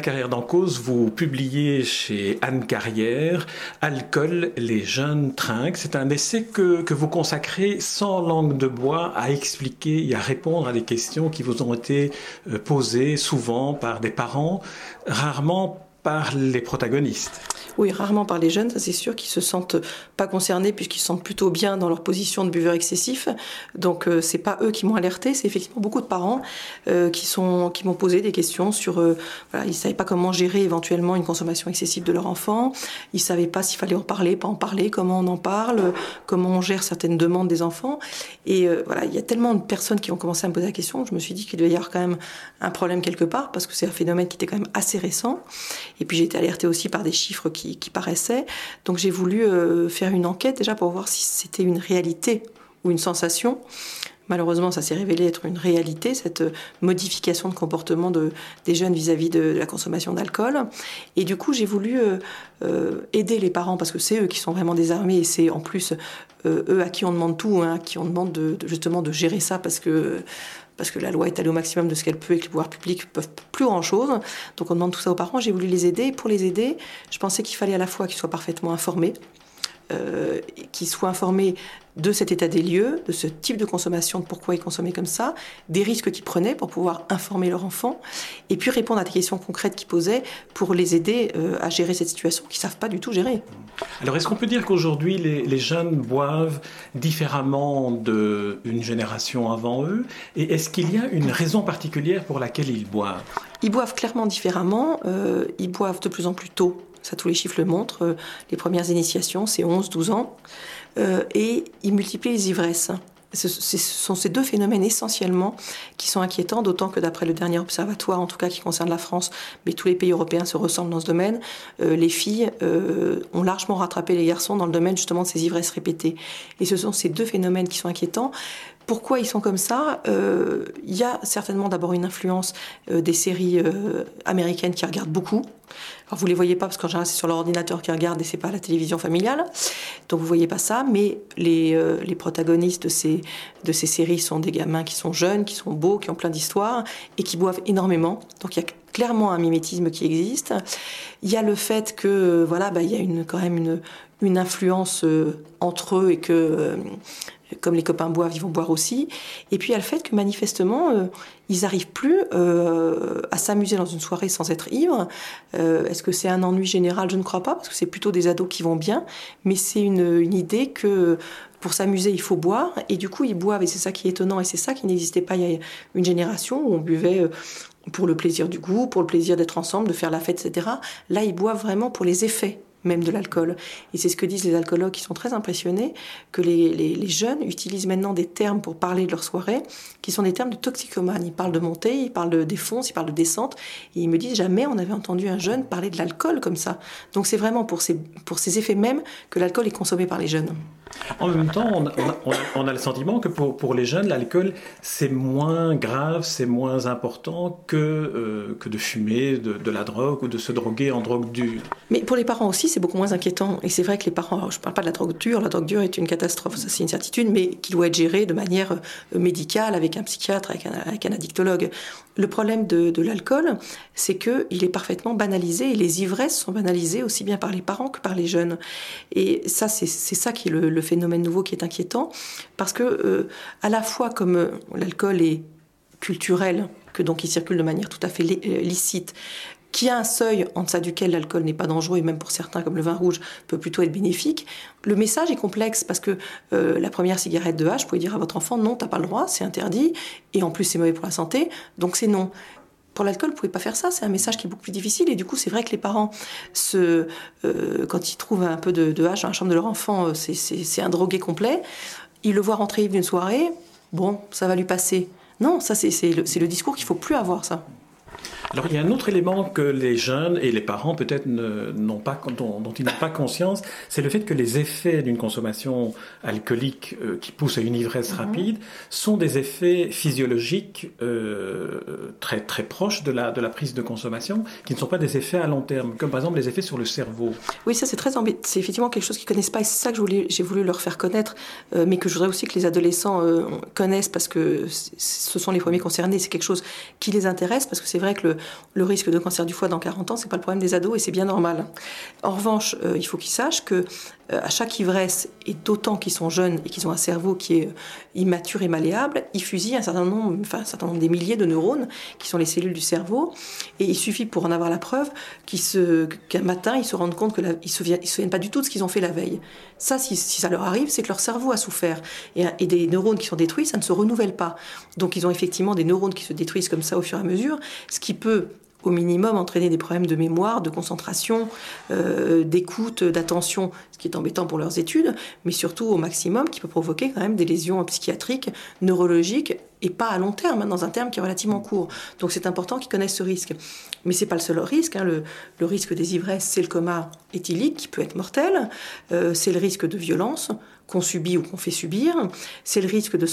Carrière d'Encause, vous publiez chez Anne Carrière Alcool, les jeunes trinquent. C'est un essai que, que, vous consacrez sans langue de bois à expliquer et à répondre à des questions qui vous ont été euh, posées souvent par des parents, rarement par les protagonistes. Oui, rarement par les jeunes, ça c'est sûr, qui se sentent pas concernés puisqu'ils se sentent plutôt bien dans leur position de buveur excessif. Donc euh, c'est pas eux qui m'ont alerté, c'est effectivement beaucoup de parents euh, qui sont qui m'ont posé des questions sur euh, voilà, ils savaient pas comment gérer éventuellement une consommation excessive de leur enfant, ils savaient pas s'il fallait en parler, pas en parler, comment on en parle, comment on gère certaines demandes des enfants. Et euh, voilà, il y a tellement de personnes qui ont commencé à me poser la question, je me suis dit qu'il devait y avoir quand même un problème quelque part parce que c'est un phénomène qui était quand même assez récent. Et puis j'ai été alertée aussi par des chiffres qui paraissait. Donc j'ai voulu euh, faire une enquête déjà pour voir si c'était une réalité ou une sensation. Malheureusement, ça s'est révélé être une réalité, cette modification de comportement de, des jeunes vis-à-vis de, la consommation d'alcool. Et du coup, j'ai voulu euh, euh, aider les parents, parce que c'est eux qui sont vraiment désarmés, et c'est en plus eux à qui on demande tout, hein, à qui on demande de, justement de gérer ça, parce que parce que la loi est allée au maximum de ce qu'elle peut et que les pouvoirs publics peuvent plus grand-chose. Donc on demande tout ça aux parents. J'ai voulu les aider. Pour les aider, je pensais qu'il fallait à la fois qu'ils soient parfaitement informés, euh, qu'ils soient informés de cet état des lieux, de ce type de consommation, de pourquoi ils consommaient comme ça, des risques qu'ils prenaient pour pouvoir informer leur enfant, et puis répondre à des questions concrètes qu'ils posaient pour les aider euh, à gérer cette situation qu'ils ne savent pas du tout gérer. Alors est-ce qu'on peut dire qu'aujourd'hui les, jeunes boivent différemment d'une génération avant eux? Et est-ce qu'il y a une raison particulière pour laquelle ils boivent? Ils boivent clairement différemment, euh, ils boivent de plus en plus tôt ça tous les chiffres le montrent, euh, les premières initiations, c'est 11-12 ans, euh, et ils multiplient les ivresses. Ce, sont ces deux phénomènes essentiellement qui sont inquiétants, d'autant que d'après le dernier observatoire, en tout cas qui concerne la France, mais tous les pays européens se ressemblent dans ce domaine, euh, les filles ont largement rattrapé les garçons dans le domaine justement de ces ivresses répétées. Et ce sont ces deux phénomènes qui sont inquiétants. Pourquoi ils sont comme ça Il y a certainement d'abord une influence des séries américaines qui regardent beaucoup, alors vous les voyez pas parce qu'en général c'est sur l'ordinateur qu'ils regardent et c'est pas la télévision familiale, donc vous voyez pas ça. Mais les, euh, les protagonistes de ces, de ces séries sont des gamins qui sont jeunes, qui sont beaux, qui ont plein d'histoires et qui boivent énormément. Donc il y a clairement un mimétisme qui existe. Il y a le fait que voilà, bah, il y a une, quand même une, une influence euh, entre eux et que euh, comme les copains boivent, ils vont boire aussi. Et puis il y a le fait que manifestement, euh, ils n'arrivent plus euh, à s'amuser dans une soirée sans être ivres. Euh, est-ce que c'est un ennui général? Je ne crois pas, parce que c'est plutôt des ados qui vont bien. Mais c'est une, une, idée que pour s'amuser, il faut boire. Et du coup, ils boivent. Et c'est ça qui est étonnant. Et c'est ça qui n'existait pas il y a une génération où on buvait pour le plaisir du goût, pour le plaisir d'être ensemble, de faire la fête, etc. Là, ils boivent vraiment pour les effets même de l'alcool. Et c'est ce que disent les alcoologues qui sont très impressionnés, que les, jeunes utilisent maintenant des termes pour parler de leur soirée, qui sont des termes de toxicomane. Ils parlent de montée, ils parlent de défonce, ils parlent de descente. Et ils me disent jamais on avait entendu un jeune parler de l'alcool comme ça. Donc c'est vraiment pour ces, pour ces effets mêmes que l'alcool est consommé par les jeunes. En même temps, on a, le sentiment que pour, les jeunes, l'alcool, c'est moins grave, c'est moins important que, euh, que de fumer de, la drogue ou de se droguer en drogue dure. Mais pour les parents aussi, c'est beaucoup moins inquiétant. Et c'est vrai que les parents, je ne parle pas de la drogue dure, la drogue dure est une catastrophe, ça c'est une certitude, mais qui doit être gérée de manière euh, médicale avec un psychiatre, avec un, addictologue. Le problème de, de l'alcool, c'est qu'il est parfaitement banalisé et les ivresses sont banalisées aussi bien par les parents que par les jeunes. Et ça, c'est ça qui est le, le phénomène nouveau qui est inquiétant, parce que euh, à la fois comme euh, l'alcool est culturel, que donc il circule de manière tout à fait euh, licite, qui a un seuil en deçà duquel l'alcool n'est pas dangereux et même pour certains comme le vin rouge peut plutôt être bénéfique. Le message est complexe parce que la première cigarette de H, vous pouvez dire à votre enfant non, t'as pas le droit, c'est interdit et en plus c'est mauvais pour la santé, donc c'est non. Pour l'alcool, vous pouvez pas faire ça. C'est un message qui est beaucoup plus difficile. Et du coup, c'est vrai que les parents, se, euh, quand ils trouvent un peu de, de hache dans la chambre de leur enfant, euh, c'est un drogué complet. Ils le voient rentrer d'une soirée. Bon, ça va lui passer. Non, ça c'est le, le discours qu'il faut plus avoir, ça. Alors il y a un autre élément que les jeunes et les parents peut-être n'ont pas, dont, ils n'ont pas conscience, c'est le fait que les effets d'une consommation alcoolique euh, qui pousse à une ivresse mhm. rapide sont des effets physiologiques euh, très très proches de la de la prise de consommation, qui ne sont pas des effets à long terme, comme par exemple les effets sur le cerveau. Oui, ça c'est très. C'est effectivement quelque chose qu'ils connaissent pas et c'est ça que j'ai voulu leur faire connaître, euh, mais que je voudrais aussi que les adolescents connaissent parce que ce sont les premiers concernés. C'est quelque chose qui les intéresse parce que c'est vrai que le le risque de cancer du foie dans 40 ans, c'est pas le problème des ados et c'est bien normal. En revanche, euh, il faut qu'ils sachent que euh, à chaque ivresse, et d'autant qu'ils sont jeunes et qu'ils ont un cerveau qui est immature et malléable, ils fusillent un certain nombre, enfin un certain nombre des milliers de neurones qui sont les cellules du cerveau. Et il suffit pour en avoir la preuve qu'un matin ils se rendent compte qu'ils ne se, souviennent pas du tout de ce qu'ils ont fait la veille. Ça, si, ça leur arrive, c'est que leur cerveau a souffert. Et, des neurones qui sont détruits, ça ne se renouvelle pas. Donc ils ont effectivement des neurones qui se détruisent comme ça au fur et à mesure, ce qui peut au minimum entraîner des problèmes de mémoire, de concentration, euh, d'écoute, d'attention, ce qui est embêtant pour leurs études, mais surtout au maximum qui peut provoquer quand même des lésions psychiatriques, neurologiques et pas à long terme, hein, dans un terme qui est relativement court. Donc c'est important qu'ils connaissent ce risque. Mais c'est pas le seul risque. Hein. Le, risque des ivresses, c'est le coma éthylique qui peut être mortel. Euh, c'est le risque de violence qu'on subit ou qu'on fait subir. C'est le risque d'un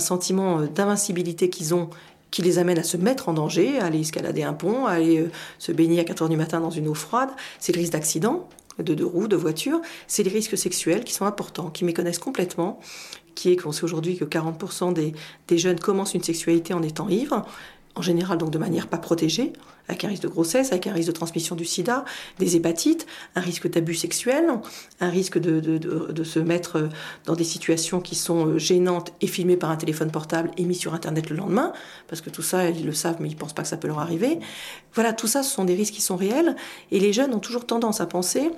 sentiment d'invincibilité qu'ils ont qui les amène à se mettre en danger, à aller escalader un pont, à aller euh, se baigner à 4 heures du matin dans une eau froide. C'est le risque d'accident, de deux roues, de voiture. C'est les risques sexuels qui sont importants, qui méconnaissent complètement, qui est qu'on sait aujourd'hui que 40% des, jeunes commencent une sexualité en étant ivres en général donc de manière pas protégée, avec un risque de grossesse, avec un risque de transmission du sida, des hépatites, un risque d'abus sexuel, un risque de, de, se mettre dans des situations qui sont euh, gênantes et filmées par un téléphone portable et mis sur Internet le lendemain, parce que tout ça, ils le savent, mais ils ne pensent pas que ça peut leur arriver. Voilà, tout ça, ce sont des risques qui sont réels, et les jeunes ont toujours tendance à penser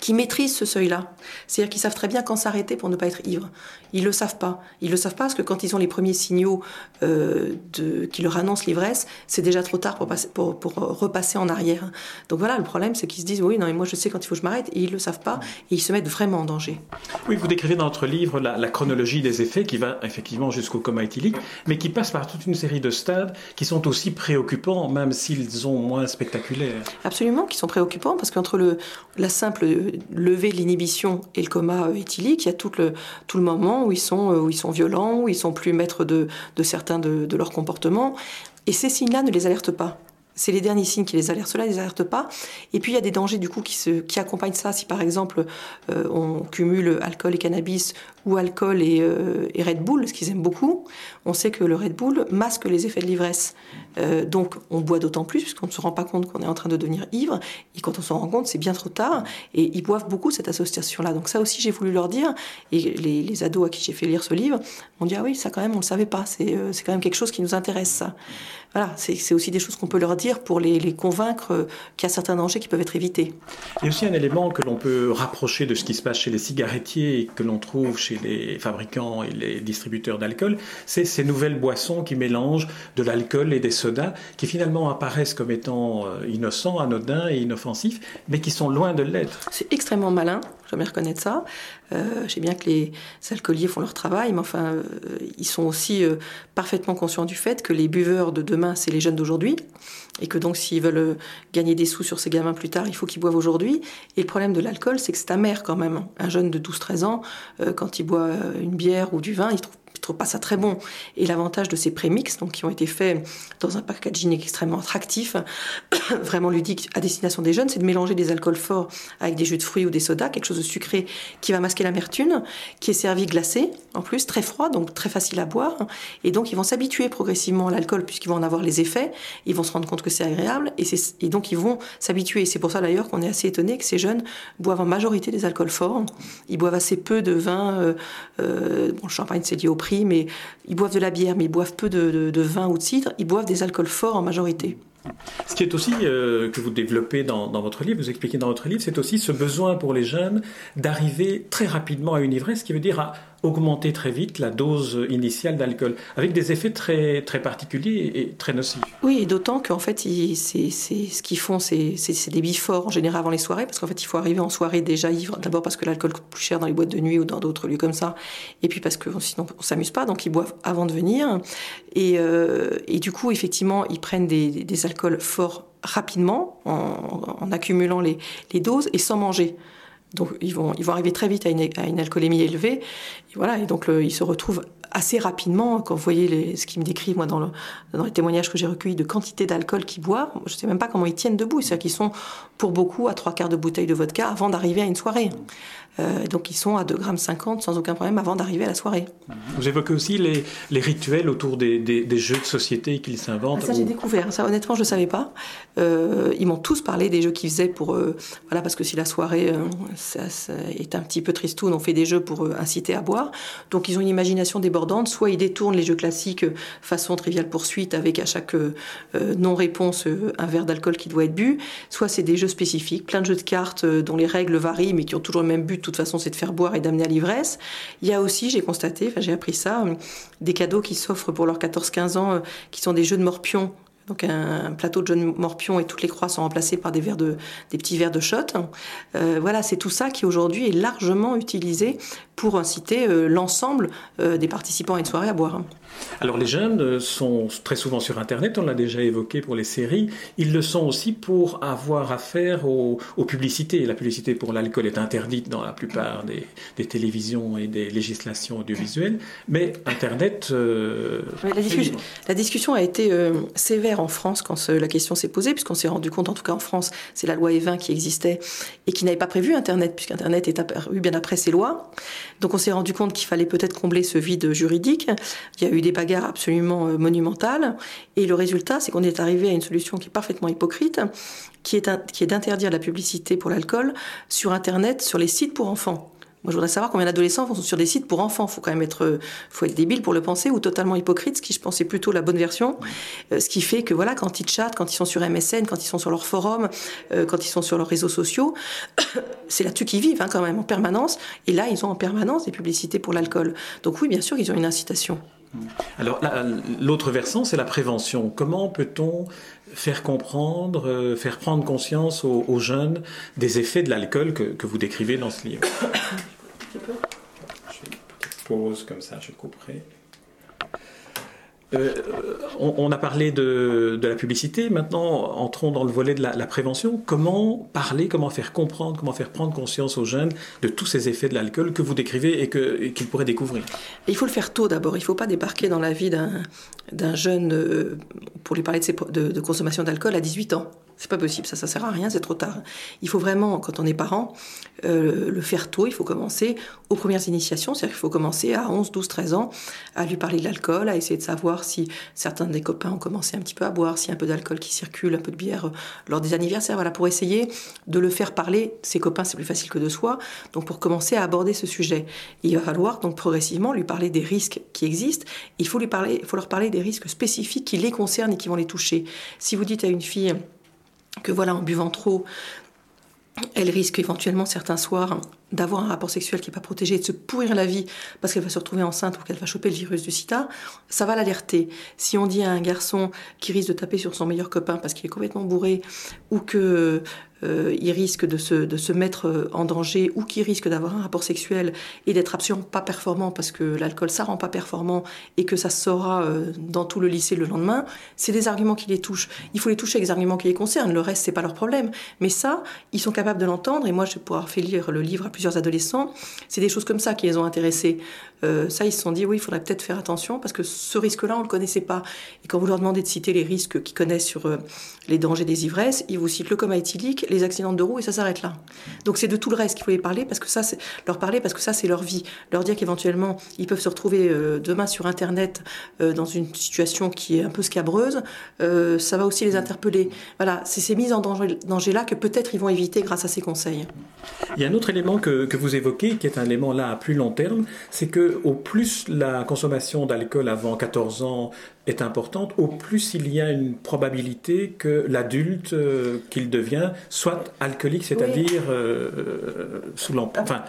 qui maîtrisent ce seuil-là. C'est-à-dire qu'ils savent très bien quand s'arrêter pour ne pas être ivre. Ils le savent pas. Ils le savent pas parce que quand ils ont les premiers signaux euh, de, qui leur annoncent l'ivresse, c'est déjà trop tard pour, passer, pour, pour, repasser en arrière. Donc voilà, le problème, c'est qu'ils se disent oui, non, mais moi je sais quand il faut que je m'arrête, et ils le savent pas, et ils se mettent vraiment en danger. Oui, vous décrivez dans votre livre la, la chronologie des effets qui va effectivement jusqu'au coma éthylique, mais qui passe par toute une série de stades qui sont aussi préoccupants, même s'ils sont moins spectaculaires. Absolument, qui sont préoccupants parce qu'entre la simple lever l'inhibition et le coma éthylique, il y a tout le, tout le moment où ils, sont, où ils sont violents, où ils sont plus maîtres de, de certains de, de leurs comportements. Et ces signes-là ne les alertent pas. C'est les derniers signes qui les alertent. Cela ne les alerte pas. Et puis il y a des dangers du coup qui, accompagnent ça. Si par exemple euh, on cumule alcool et cannabis ou alcool et, euh, et Red Bull, ce qu'ils aiment beaucoup, on sait que le Red Bull masque les effets de l'ivresse. Euh, donc on boit d'autant plus puisqu'on ne se rend pas compte qu'on est en train de devenir ivre. Et quand on s'en rend compte, c'est bien trop tard. Et ils boivent beaucoup cette association-là. Donc ça aussi j'ai voulu leur dire. Et les, les ados à qui j'ai fait lire ce livre m'ont dit ah oui ça quand même on le savait pas. C'est quand même quelque chose qui nous intéresse ça voilà, c'est aussi des choses qu'on peut leur dire pour les, convaincre qu'il y a certains dangers qui peuvent être évités. Il y a aussi un élément que l'on peut rapprocher de ce qui se passe chez les cigarettiers et que l'on trouve chez les fabricants et les distributeurs d'alcool, c'est ces nouvelles boissons qui mélangent de l'alcool et des sodas, qui finalement apparaissent comme étant euh, innocents, anodins et inoffensifs, mais qui sont loin de l'être. C'est extrêmement malin, bien reconnaître ça. Euh, je sais bien que les alcooliers font leur travail, mais enfin, euh, ils sont aussi euh, parfaitement conscients du fait que les buveurs de demain, c'est les jeunes d'aujourd'hui, et que donc s'ils veulent gagner des sous sur ces gamins plus tard, il faut qu'ils boivent aujourd'hui. Et le problème de l'alcool, c'est que c'est amer quand même. Un jeune de 12-13 ans, quand il boit une bière ou du vin, il trouve je trouve pas ça très bon. Et l'avantage de ces prémix, donc qui ont été faits dans un packaging extrêmement attractif, vraiment ludique à destination des jeunes, c'est de mélanger des alcools forts avec des jus de fruits ou des sodas, quelque chose de sucré qui va masquer l'amertume, qui est servi glacé, en plus très froid, donc très facile à boire. Et donc ils vont s'habituer progressivement à l'alcool puisqu'ils vont en avoir les effets, ils vont se rendre compte que c'est agréable et, donc ils vont s'habituer. C'est pour ça d'ailleurs qu'on est assez étonné que ces jeunes boivent en majorité des alcools forts. Ils boivent assez peu de vin. Euh, euh, bon, champagne c'est lié au mais ils boivent de la bière, mais ils boivent peu de, vin ou de cidre. Ils boivent des alcools forts en majorité. Ce qui est aussi, euh, que vous développez dans, votre livre, vous expliquez dans votre livre, c'est aussi ce besoin pour les jeunes d'arriver très rapidement à une ivresse, ce qui veut dire à augmenter très vite la dose initiale d'alcool, avec des effets très, très particuliers et très nocifs. Oui, et d'autant qu'en fait, c'est, ce qu'ils font, c'est, des biforts en général avant les soirées, parce qu'en fait, il faut arriver en soirée déjà ivre, d'abord parce que l'alcool coûte plus cher dans les boîtes de nuit ou dans d'autres lieux comme ça, et puis parce que sinon on s'amuse pas, donc ils boivent avant de venir, et, euh, et du coup, effectivement, ils prennent des, des alcools forts rapidement, en, en accumulant les, les doses, et sans manger. Donc ils vont, arriver très vite à une, à une alcoolémie élevée. Et voilà, et donc ils se retrouvent assez rapidement, quand vous voyez les, ce qu'ils me décrivent, moi, dans, le, dans les témoignages que j'ai recueillis de quantité d'alcool qu'ils boivent, je ne sais même pas comment ils tiennent debout. C'est-à-dire qu'ils sont, pour beaucoup, à trois quarts de bouteille de vodka avant d'arriver à une soirée. Euh, donc ils sont à 2,50 grammes sans aucun problème avant d'arriver à la soirée. Vous évoquez aussi les, les rituels autour des, des, jeux de société qu'ils s'inventent. Ah, ça j'ai découvert, ça honnêtement je ne savais pas. Euh, ils m'ont tous parlé des jeux qu'ils faisaient pour... Euh, voilà, parce que si la soirée ça, est un petit peu tristoun, on fait des jeux pour inciter à boire. Donc ils ont une imagination soit ils détournent les jeux classiques façon triviale poursuite avec à chaque non-réponse un verre d'alcool qui doit être bu, soit c'est des jeux spécifiques, plein de jeux de cartes dont les règles varient mais qui ont toujours le même but. Toute façon, c'est de faire boire et d'amener à l'ivresse. Il y a aussi, j'ai constaté, j'ai appris ça, euh, des cadeaux qui s'offrent pour leurs 14-15 ans, euh, qui sont des jeux de morpion donc un plateau de jeunes morpions et toutes les croix sont remplacées par des verres de, des petits verres de shot. Euh, voilà, c'est tout ça qui aujourd'hui est largement utilisé pour inciter euh, l'ensemble euh, des participants à une soirée à boire. Alors les jeunes sont très souvent sur Internet, on l'a déjà évoqué pour les séries, ils le sont aussi pour avoir affaire aux, publicités. La publicité pour l'alcool est interdite dans la plupart des, télévisions et des législations audiovisuelles, mais Internet... la, discussion, a été sévère en France quand la question s'est posée, puisqu'on s'est rendu compte, en tout cas en France, c'est la loi E20 qui existait et qui n'avait pas prévu Internet, puisqu'Internet est apparu bien après ces lois. Donc on s'est rendu compte qu'il fallait peut-être combler ce vide juridique. Il y a eu des bagarres absolument euh, monumentales. Et le résultat, c'est qu'on est arrivé à une solution qui est parfaitement hypocrite, qui est, qui est d'interdire la publicité pour l'alcool sur Internet, sur les sites pour enfants. Moi, je voudrais savoir combien d'adolescents sont sur des sites pour enfants. Faut quand même être, faut être débile pour le penser ou totalement hypocrite, ce qui je pense est plutôt la bonne version. Euh, ce qui fait que voilà, quand ils chattent, quand ils sont sur MSN, quand ils sont sur leur forum, euh, quand ils sont sur leurs réseaux sociaux, c'est là-dessus qu'ils vivent hein, quand même en permanence. Et là, ils ont en permanence des publicités pour l'alcool. Donc oui, bien sûr, ils ont une incitation. Alors l'autre versant, c'est la prévention. Comment peut-on faire comprendre, euh, faire prendre conscience aux, jeunes des effets de l'alcool que, vous décrivez dans ce livre? Je pause comme ça, je couperai. Euh, on, a parlé de, la publicité, maintenant entrons dans le volet de la, prévention. Comment parler, comment faire comprendre, comment faire prendre conscience aux jeunes de tous ces effets de l'alcool que vous décrivez et qu'ils pourraient découvrir? Il faut le faire tôt d'abord, il ne faut pas débarquer dans la vie d'un jeune euh, pour lui parler de, de consommation d'alcool à 18 ans. C'est pas possible, ça, ça sert à rien, c'est trop tard. Il faut vraiment, quand on est parent, euh, le faire tôt. Il faut commencer aux premières initiations, c'est-à-dire qu'il faut commencer à 11, 12, 13 ans à lui parler de l'alcool, à essayer de savoir si certains des copains ont commencé un petit peu à boire, s'il y a un peu d'alcool qui circule, un peu de bière euh, lors des anniversaires. Voilà, pour essayer de le faire parler. Ses copains, c'est plus facile que de soi. Donc, pour commencer à aborder ce sujet, il va falloir donc progressivement lui parler des risques qui existent. Il faut lui parler, il faut leur parler des risques spécifiques qui les concernent et qui vont les toucher. Si vous dites à une fille que voilà, en buvant trop, elle risque éventuellement certains soirs d'avoir un rapport sexuel qui n'est pas protégé, de se pourrir la vie parce qu'elle va se retrouver enceinte ou qu'elle va choper le virus du sida, ça va l'alerter. Si on dit à un garçon qui risque de taper sur son meilleur copain parce qu'il est complètement bourré ou que euh, il risque de se, de se mettre euh, en danger ou qui risque d'avoir un rapport sexuel et d'être absolument pas performant parce que l'alcool ça rend pas performant et que ça sera euh, dans tout le lycée le lendemain, c'est des arguments qui les touchent. Il faut les toucher avec des arguments qui les concernent. Le reste c'est pas leur problème. Mais ça, ils sont capables de l'entendre et moi je vais pouvoir faire lire le livre à plusieurs adolescents. C'est des choses comme ça qui les ont intéressés. ça, ils se sont dit oui, il faudrait peut-être faire attention parce que ce risque-là on le connaissait pas. Et quand vous leur demandez de citer les risques qu'ils connaissent sur les dangers des ivresses, ils vous citent le coma éthylique les accidents de roue et ça s'arrête là. Donc c'est de tout le reste qu'il faut les parler parce que ça, leur parler parce que ça c'est leur vie. Leur dire qu'éventuellement ils peuvent se retrouver euh, demain sur Internet euh, dans une situation qui est un peu scabreuse, euh, ça va aussi les interpeller. Voilà, c'est ces mises en danger, danger là que peut-être ils vont éviter grâce à ces conseils. Il y a un autre élément que, que vous évoquez qui est un élément là à plus long terme, c'est que au plus la consommation d'alcool avant 14 ans est importante, au plus il y a une probabilité que l'adulte qu'il devient soit alcoolique, c'est-à-dire euh, sous enfin,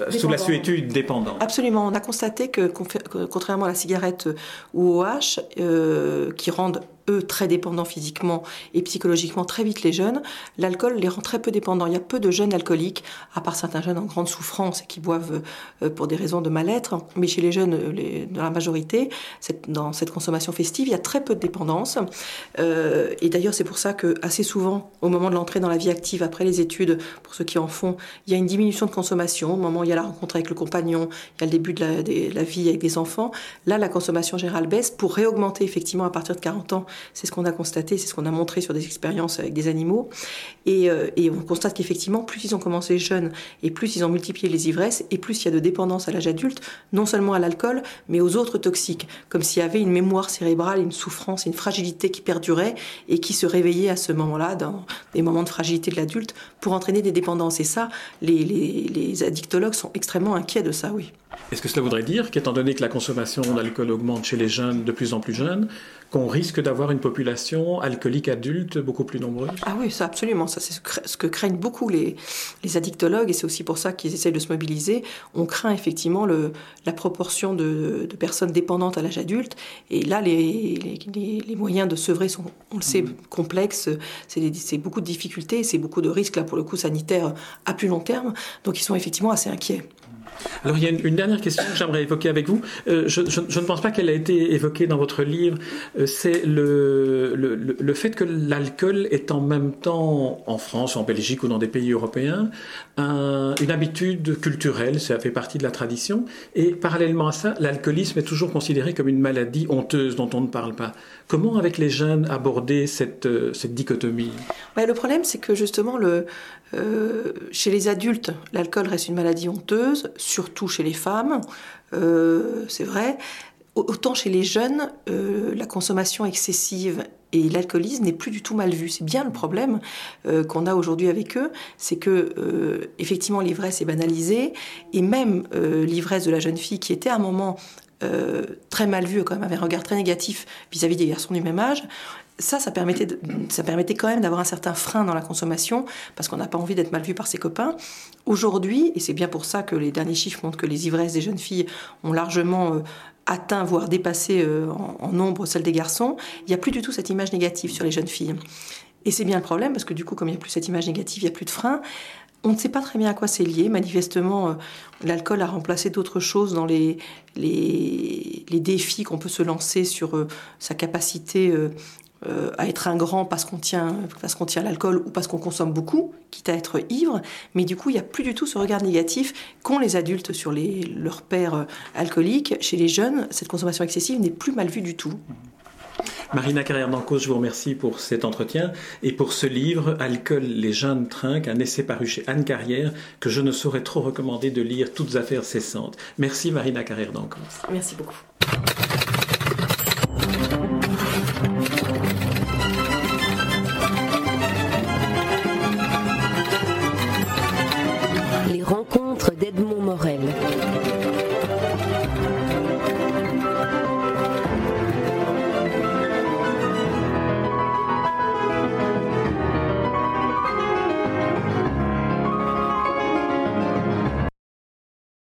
euh, sous la suétude dépendante. Absolument. On a constaté que, contrairement à la cigarette ou au H, euh, qui rendent eux, très dépendants physiquement et psychologiquement très vite les jeunes, l'alcool les rend très peu dépendants. Il y a peu de jeunes alcooliques, à part certains jeunes en grande souffrance et qui boivent euh, pour des raisons de mal-être. Mais chez les jeunes, dans la majorité, dans cette consommation festive, il y a très peu de dépendance. Euh, et d'ailleurs, c'est pour ça que assez souvent, au moment de l'entrée dans la vie active, après les études, pour ceux qui en font, il y a une diminution de consommation. Au moment où il y a la rencontre avec le compagnon, il y a le début de la, de la vie avec des enfants. Là, la consommation générale baisse pour réaugmenter effectivement à partir de 40 ans. C'est ce qu'on a constaté, c'est ce qu'on a montré sur des expériences avec des animaux. Et, euh, et on constate qu'effectivement, plus ils ont commencé jeunes et plus ils ont multiplié les ivresses et plus il y a de dépendance à l'âge adulte, non seulement à l'alcool, mais aux autres toxiques, comme s'il y avait une mémoire cérébrale, une souffrance, une fragilité qui perdurait et qui se réveillait à ce moment-là, dans des moments de fragilité de l'adulte, pour entraîner des dépendances. Et ça, les, les addictologues sont extrêmement inquiets de ça, oui. Est-ce que cela voudrait dire qu'étant donné que la consommation d'alcool augmente chez les jeunes de plus en plus jeunes, qu'on risque d'avoir une population alcoolique adulte beaucoup plus nombreuse? Ah oui, ça absolument. Ça, c'est ce que craignent beaucoup les, les addictologues et c'est aussi pour ça qu'ils essayent de se mobiliser. On craint effectivement le, la proportion de, de, personnes dépendantes à l'âge adulte. Et là, les, les, les, moyens de sevrer sont, on le sait, mmh. complexes. C'est beaucoup de difficultés, c'est beaucoup de risques, là, pour le coup, sanitaires à plus long terme. Donc, ils sont effectivement assez inquiets. Alors il y a une, dernière question que j'aimerais évoquer avec vous. Euh, je, ne pense pas qu'elle a été évoquée dans votre livre. Euh, c'est le, le, le, fait que l'alcool est en même temps, en France, en Belgique ou dans des pays européens, un, une habitude culturelle, ça fait partie de la tradition. Et parallèlement à ça, l'alcoolisme est toujours considéré comme une maladie honteuse dont on ne parle pas. Comment, avec les jeunes, aborder cette, euh, cette dichotomie? Ouais, Le problème, c'est que justement, le, euh, chez les adultes, l'alcool reste une maladie honteuse, surtout chez les femmes, euh, c'est vrai. Autant chez les jeunes, euh, la consommation excessive et l'alcoolisme n'est plus du tout mal vu. C'est bien le problème qu'on a aujourd'hui avec eux, c'est que effectivement l'ivresse est banalisée et même l'ivresse de la jeune fille qui était à un moment très mal vue, quand même avait un regard très négatif vis-à-vis -vis des garçons du même âge, ça, ça permettait, ça permettait quand même d'avoir un certain frein dans la consommation, parce qu'on n'a pas envie d'être mal vu par ses copains. Aujourd'hui, et c'est bien pour ça que les derniers chiffres montrent que les ivresses des jeunes filles ont largement euh, atteint, voire dépassé euh, en, nombre celles des garçons, il n'y a plus du tout cette image négative sur les jeunes filles. Et c'est bien le problème, parce que du coup, comme il n'y a plus cette image négative, il n'y a plus de frein. On ne sait pas très bien à quoi c'est lié. Manifestement, euh, l'alcool a remplacé d'autres choses dans les, les, défis qu'on peut se lancer sur sa capacité euh, à être un grand parce qu'on tient, parce qu'on tient l'alcool ou parce qu'on consomme beaucoup, quitte à être ivre. Mais du coup, il n'y a plus du tout ce regard négatif qu'ont les adultes sur les, leurs pères euh, alcooliques. Chez les jeunes, cette consommation excessive n'est plus mal vue du tout. Marina Carrière d'Ancos, je vous remercie pour cet entretien et pour ce livre, Alcool, les jeunes trinquent, un essai paru chez Anne Carrière que je ne saurais trop recommander de lire, toutes affaires cessantes. Merci Marina Carrière d'Ancos. Merci beaucoup.